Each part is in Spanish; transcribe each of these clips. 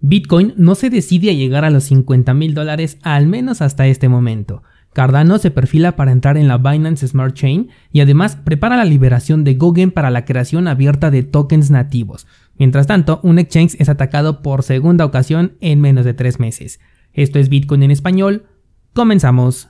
Bitcoin no se decide a llegar a los 50 mil dólares al menos hasta este momento. Cardano se perfila para entrar en la Binance Smart Chain y además prepara la liberación de Gogen para la creación abierta de tokens nativos. Mientras tanto, un exchange es atacado por segunda ocasión en menos de tres meses. Esto es Bitcoin en español. Comenzamos.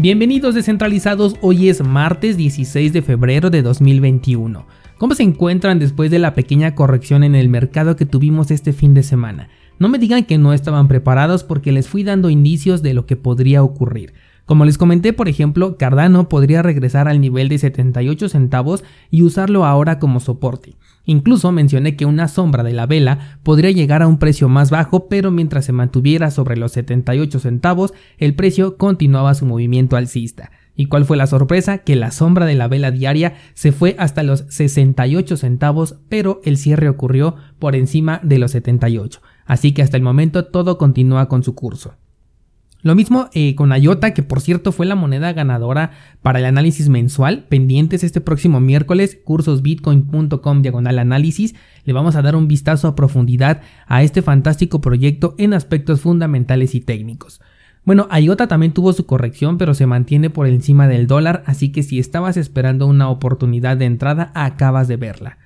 Bienvenidos descentralizados, hoy es martes 16 de febrero de 2021. ¿Cómo se encuentran después de la pequeña corrección en el mercado que tuvimos este fin de semana? No me digan que no estaban preparados porque les fui dando indicios de lo que podría ocurrir. Como les comenté, por ejemplo, Cardano podría regresar al nivel de 78 centavos y usarlo ahora como soporte. Incluso mencioné que una sombra de la vela podría llegar a un precio más bajo, pero mientras se mantuviera sobre los 78 centavos, el precio continuaba su movimiento alcista. ¿Y cuál fue la sorpresa? Que la sombra de la vela diaria se fue hasta los 68 centavos, pero el cierre ocurrió por encima de los 78. Así que hasta el momento todo continúa con su curso. Lo mismo eh, con IOTA, que por cierto fue la moneda ganadora para el análisis mensual. Pendientes este próximo miércoles, cursosbitcoin.com diagonal análisis. Le vamos a dar un vistazo a profundidad a este fantástico proyecto en aspectos fundamentales y técnicos. Bueno, IOTA también tuvo su corrección, pero se mantiene por encima del dólar, así que si estabas esperando una oportunidad de entrada, acabas de verla.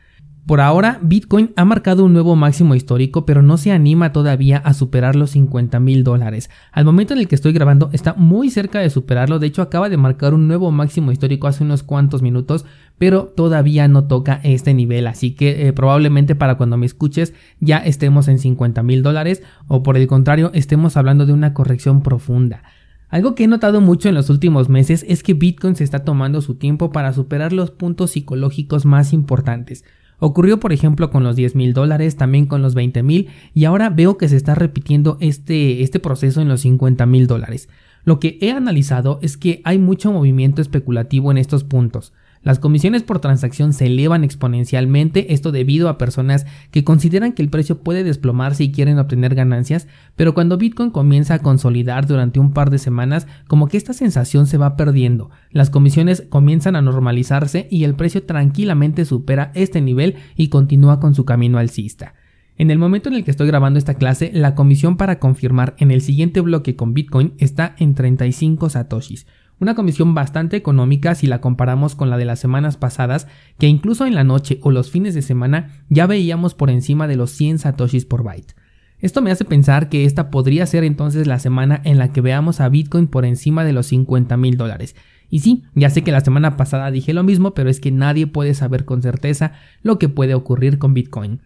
Por ahora, Bitcoin ha marcado un nuevo máximo histórico, pero no se anima todavía a superar los 50 mil dólares. Al momento en el que estoy grabando, está muy cerca de superarlo. De hecho, acaba de marcar un nuevo máximo histórico hace unos cuantos minutos, pero todavía no toca este nivel. Así que eh, probablemente para cuando me escuches ya estemos en 50 mil dólares, o por el contrario, estemos hablando de una corrección profunda. Algo que he notado mucho en los últimos meses es que Bitcoin se está tomando su tiempo para superar los puntos psicológicos más importantes. Ocurrió por ejemplo con los 10 mil dólares, también con los 20 mil y ahora veo que se está repitiendo este, este proceso en los 50 mil dólares. Lo que he analizado es que hay mucho movimiento especulativo en estos puntos. Las comisiones por transacción se elevan exponencialmente, esto debido a personas que consideran que el precio puede desplomarse y quieren obtener ganancias, pero cuando Bitcoin comienza a consolidar durante un par de semanas, como que esta sensación se va perdiendo, las comisiones comienzan a normalizarse y el precio tranquilamente supera este nivel y continúa con su camino alcista. En el momento en el que estoy grabando esta clase, la comisión para confirmar en el siguiente bloque con Bitcoin está en 35 satoshis, una comisión bastante económica si la comparamos con la de las semanas pasadas, que incluso en la noche o los fines de semana ya veíamos por encima de los 100 satoshis por byte. Esto me hace pensar que esta podría ser entonces la semana en la que veamos a Bitcoin por encima de los 50 mil dólares. Y sí, ya sé que la semana pasada dije lo mismo, pero es que nadie puede saber con certeza lo que puede ocurrir con Bitcoin.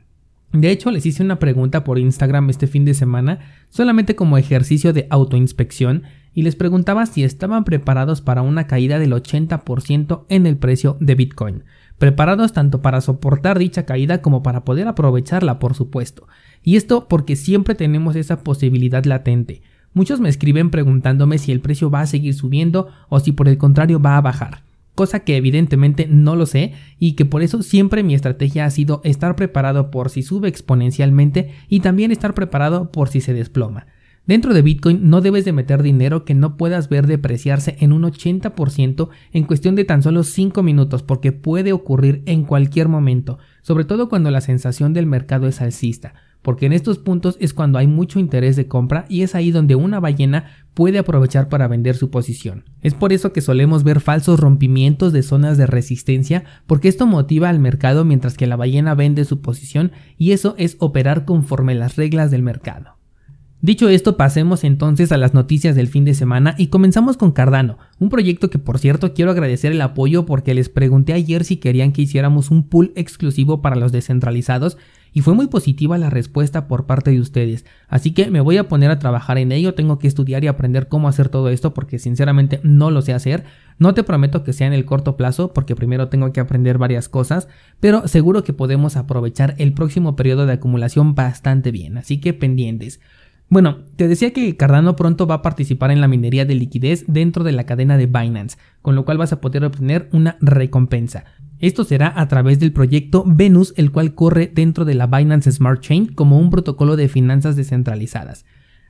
De hecho, les hice una pregunta por Instagram este fin de semana, solamente como ejercicio de autoinspección, y les preguntaba si estaban preparados para una caída del 80% en el precio de Bitcoin. Preparados tanto para soportar dicha caída como para poder aprovecharla, por supuesto. Y esto porque siempre tenemos esa posibilidad latente. Muchos me escriben preguntándome si el precio va a seguir subiendo o si por el contrario va a bajar cosa que evidentemente no lo sé y que por eso siempre mi estrategia ha sido estar preparado por si sube exponencialmente y también estar preparado por si se desploma. Dentro de Bitcoin no debes de meter dinero que no puedas ver depreciarse en un 80% en cuestión de tan solo 5 minutos porque puede ocurrir en cualquier momento, sobre todo cuando la sensación del mercado es alcista porque en estos puntos es cuando hay mucho interés de compra y es ahí donde una ballena puede aprovechar para vender su posición. Es por eso que solemos ver falsos rompimientos de zonas de resistencia, porque esto motiva al mercado mientras que la ballena vende su posición y eso es operar conforme las reglas del mercado. Dicho esto, pasemos entonces a las noticias del fin de semana y comenzamos con Cardano, un proyecto que por cierto quiero agradecer el apoyo porque les pregunté ayer si querían que hiciéramos un pool exclusivo para los descentralizados y fue muy positiva la respuesta por parte de ustedes. Así que me voy a poner a trabajar en ello, tengo que estudiar y aprender cómo hacer todo esto porque sinceramente no lo sé hacer. No te prometo que sea en el corto plazo porque primero tengo que aprender varias cosas, pero seguro que podemos aprovechar el próximo periodo de acumulación bastante bien, así que pendientes. Bueno, te decía que Cardano pronto va a participar en la minería de liquidez dentro de la cadena de Binance, con lo cual vas a poder obtener una recompensa. Esto será a través del proyecto Venus, el cual corre dentro de la Binance Smart Chain como un protocolo de finanzas descentralizadas.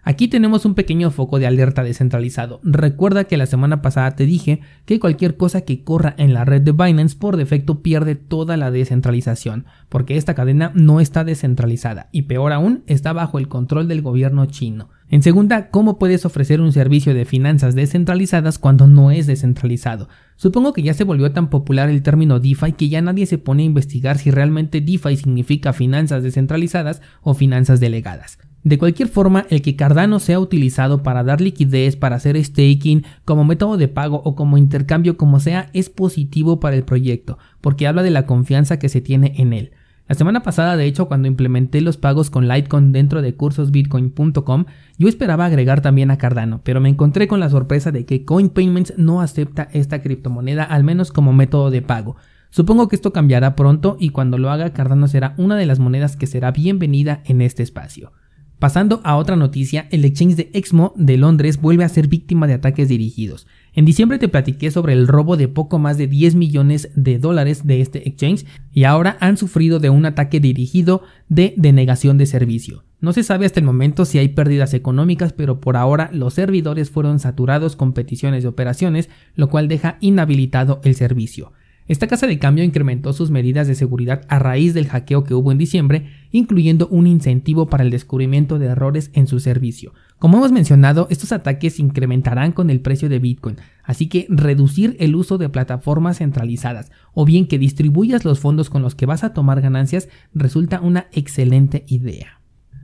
Aquí tenemos un pequeño foco de alerta descentralizado. Recuerda que la semana pasada te dije que cualquier cosa que corra en la red de Binance por defecto pierde toda la descentralización, porque esta cadena no está descentralizada y peor aún está bajo el control del gobierno chino. En segunda, ¿cómo puedes ofrecer un servicio de finanzas descentralizadas cuando no es descentralizado? Supongo que ya se volvió tan popular el término DeFi que ya nadie se pone a investigar si realmente DeFi significa finanzas descentralizadas o finanzas delegadas. De cualquier forma, el que Cardano sea utilizado para dar liquidez, para hacer staking, como método de pago o como intercambio como sea, es positivo para el proyecto, porque habla de la confianza que se tiene en él. La semana pasada, de hecho, cuando implementé los pagos con Litecoin dentro de cursosbitcoin.com, yo esperaba agregar también a Cardano, pero me encontré con la sorpresa de que CoinPayments no acepta esta criptomoneda, al menos como método de pago. Supongo que esto cambiará pronto y cuando lo haga Cardano será una de las monedas que será bienvenida en este espacio. Pasando a otra noticia, el exchange de Exmo de Londres vuelve a ser víctima de ataques dirigidos. En diciembre te platiqué sobre el robo de poco más de 10 millones de dólares de este exchange y ahora han sufrido de un ataque dirigido de denegación de servicio. No se sabe hasta el momento si hay pérdidas económicas, pero por ahora los servidores fueron saturados con peticiones de operaciones, lo cual deja inhabilitado el servicio. Esta casa de cambio incrementó sus medidas de seguridad a raíz del hackeo que hubo en diciembre, incluyendo un incentivo para el descubrimiento de errores en su servicio. Como hemos mencionado, estos ataques incrementarán con el precio de Bitcoin, así que reducir el uso de plataformas centralizadas o bien que distribuyas los fondos con los que vas a tomar ganancias resulta una excelente idea.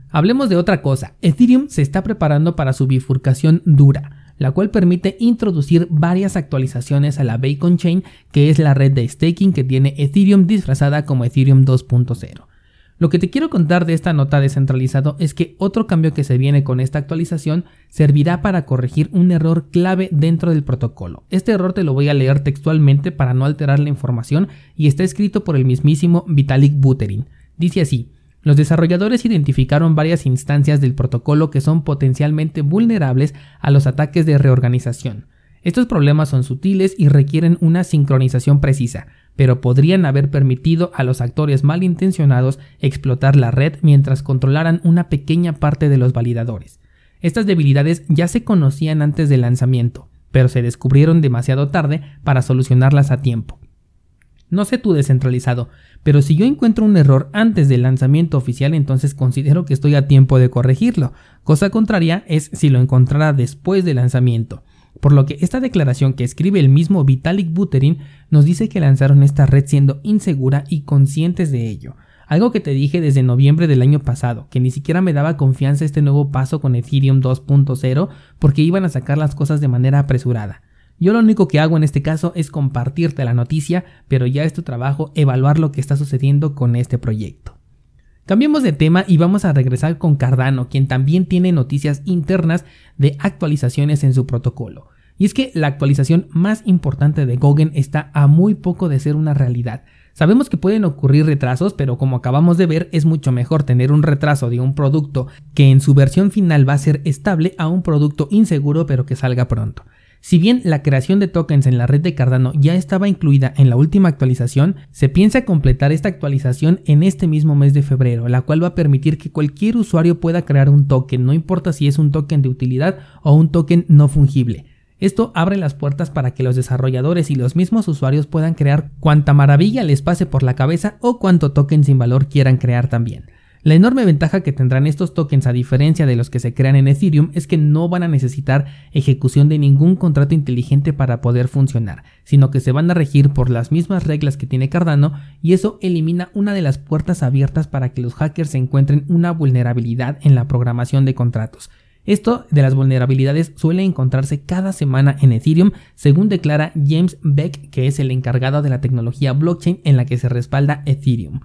Hablemos de otra cosa, Ethereum se está preparando para su bifurcación dura la cual permite introducir varias actualizaciones a la Bacon Chain, que es la red de staking que tiene Ethereum disfrazada como Ethereum 2.0. Lo que te quiero contar de esta nota descentralizado es que otro cambio que se viene con esta actualización servirá para corregir un error clave dentro del protocolo. Este error te lo voy a leer textualmente para no alterar la información y está escrito por el mismísimo Vitalik Buterin. Dice así, los desarrolladores identificaron varias instancias del protocolo que son potencialmente vulnerables a los ataques de reorganización. Estos problemas son sutiles y requieren una sincronización precisa, pero podrían haber permitido a los actores malintencionados explotar la red mientras controlaran una pequeña parte de los validadores. Estas debilidades ya se conocían antes del lanzamiento, pero se descubrieron demasiado tarde para solucionarlas a tiempo. No sé tú descentralizado, pero si yo encuentro un error antes del lanzamiento oficial, entonces considero que estoy a tiempo de corregirlo. Cosa contraria es si lo encontrara después del lanzamiento. Por lo que esta declaración que escribe el mismo Vitalik Buterin nos dice que lanzaron esta red siendo insegura y conscientes de ello. Algo que te dije desde noviembre del año pasado, que ni siquiera me daba confianza este nuevo paso con Ethereum 2.0 porque iban a sacar las cosas de manera apresurada. Yo lo único que hago en este caso es compartirte la noticia, pero ya es tu trabajo evaluar lo que está sucediendo con este proyecto. Cambiemos de tema y vamos a regresar con Cardano, quien también tiene noticias internas de actualizaciones en su protocolo. Y es que la actualización más importante de Gogen está a muy poco de ser una realidad. Sabemos que pueden ocurrir retrasos, pero como acabamos de ver, es mucho mejor tener un retraso de un producto que en su versión final va a ser estable a un producto inseguro pero que salga pronto. Si bien la creación de tokens en la red de Cardano ya estaba incluida en la última actualización, se piensa completar esta actualización en este mismo mes de febrero, la cual va a permitir que cualquier usuario pueda crear un token, no importa si es un token de utilidad o un token no fungible. Esto abre las puertas para que los desarrolladores y los mismos usuarios puedan crear cuanta maravilla les pase por la cabeza o cuanto token sin valor quieran crear también. La enorme ventaja que tendrán estos tokens a diferencia de los que se crean en Ethereum es que no van a necesitar ejecución de ningún contrato inteligente para poder funcionar, sino que se van a regir por las mismas reglas que tiene Cardano y eso elimina una de las puertas abiertas para que los hackers encuentren una vulnerabilidad en la programación de contratos. Esto de las vulnerabilidades suele encontrarse cada semana en Ethereum, según declara James Beck, que es el encargado de la tecnología blockchain en la que se respalda Ethereum.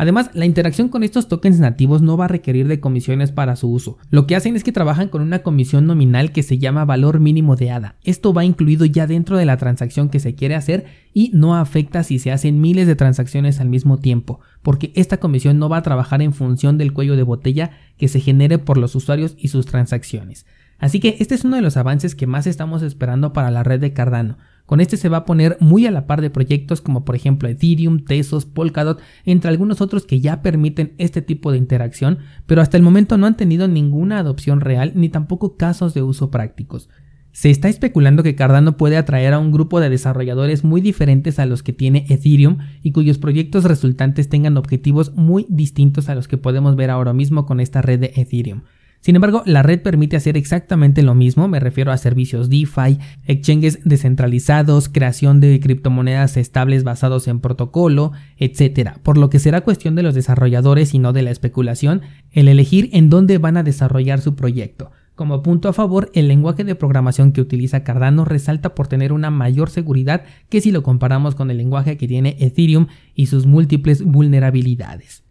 Además, la interacción con estos tokens nativos no va a requerir de comisiones para su uso. Lo que hacen es que trabajan con una comisión nominal que se llama valor mínimo de ADA. Esto va incluido ya dentro de la transacción que se quiere hacer y no afecta si se hacen miles de transacciones al mismo tiempo, porque esta comisión no va a trabajar en función del cuello de botella que se genere por los usuarios y sus transacciones. Así que este es uno de los avances que más estamos esperando para la red de Cardano. Con este se va a poner muy a la par de proyectos como por ejemplo Ethereum, Tesos, Polkadot, entre algunos otros que ya permiten este tipo de interacción, pero hasta el momento no han tenido ninguna adopción real ni tampoco casos de uso prácticos. Se está especulando que Cardano puede atraer a un grupo de desarrolladores muy diferentes a los que tiene Ethereum y cuyos proyectos resultantes tengan objetivos muy distintos a los que podemos ver ahora mismo con esta red de Ethereum. Sin embargo, la red permite hacer exactamente lo mismo, me refiero a servicios DeFi, exchanges descentralizados, creación de criptomonedas estables basados en protocolo, etc. Por lo que será cuestión de los desarrolladores y no de la especulación el elegir en dónde van a desarrollar su proyecto. Como punto a favor, el lenguaje de programación que utiliza Cardano resalta por tener una mayor seguridad que si lo comparamos con el lenguaje que tiene Ethereum y sus múltiples vulnerabilidades.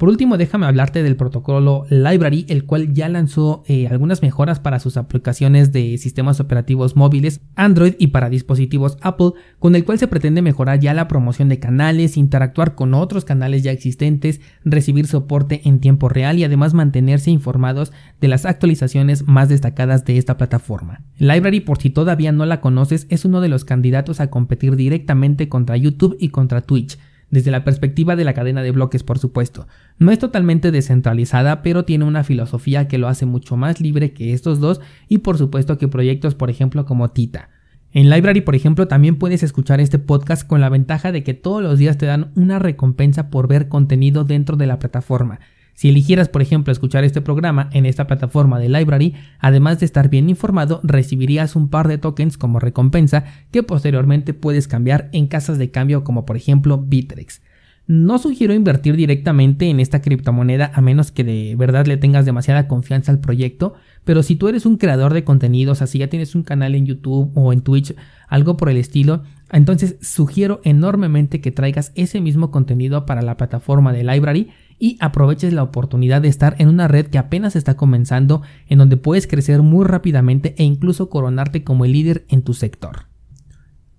Por último, déjame hablarte del protocolo Library, el cual ya lanzó eh, algunas mejoras para sus aplicaciones de sistemas operativos móviles Android y para dispositivos Apple, con el cual se pretende mejorar ya la promoción de canales, interactuar con otros canales ya existentes, recibir soporte en tiempo real y además mantenerse informados de las actualizaciones más destacadas de esta plataforma. Library, por si todavía no la conoces, es uno de los candidatos a competir directamente contra YouTube y contra Twitch desde la perspectiva de la cadena de bloques por supuesto. No es totalmente descentralizada, pero tiene una filosofía que lo hace mucho más libre que estos dos y por supuesto que proyectos por ejemplo como Tita. En Library, por ejemplo, también puedes escuchar este podcast con la ventaja de que todos los días te dan una recompensa por ver contenido dentro de la plataforma. Si eligieras, por ejemplo, escuchar este programa en esta plataforma de Library, además de estar bien informado, recibirías un par de tokens como recompensa que posteriormente puedes cambiar en casas de cambio como por ejemplo Bitrex. No sugiero invertir directamente en esta criptomoneda a menos que de verdad le tengas demasiada confianza al proyecto, pero si tú eres un creador de contenidos, así ya tienes un canal en YouTube o en Twitch, algo por el estilo, entonces sugiero enormemente que traigas ese mismo contenido para la plataforma de Library y aproveches la oportunidad de estar en una red que apenas está comenzando, en donde puedes crecer muy rápidamente e incluso coronarte como el líder en tu sector.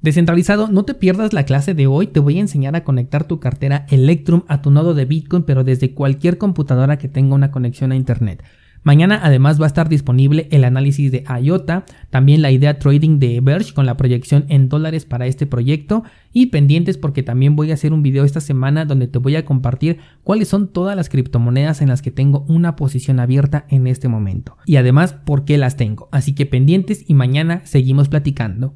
Descentralizado, no te pierdas la clase de hoy, te voy a enseñar a conectar tu cartera Electrum a tu nodo de Bitcoin, pero desde cualquier computadora que tenga una conexión a Internet. Mañana además va a estar disponible el análisis de IOTA, también la idea trading de Verge con la proyección en dólares para este proyecto y pendientes porque también voy a hacer un video esta semana donde te voy a compartir cuáles son todas las criptomonedas en las que tengo una posición abierta en este momento y además por qué las tengo. Así que pendientes y mañana seguimos platicando.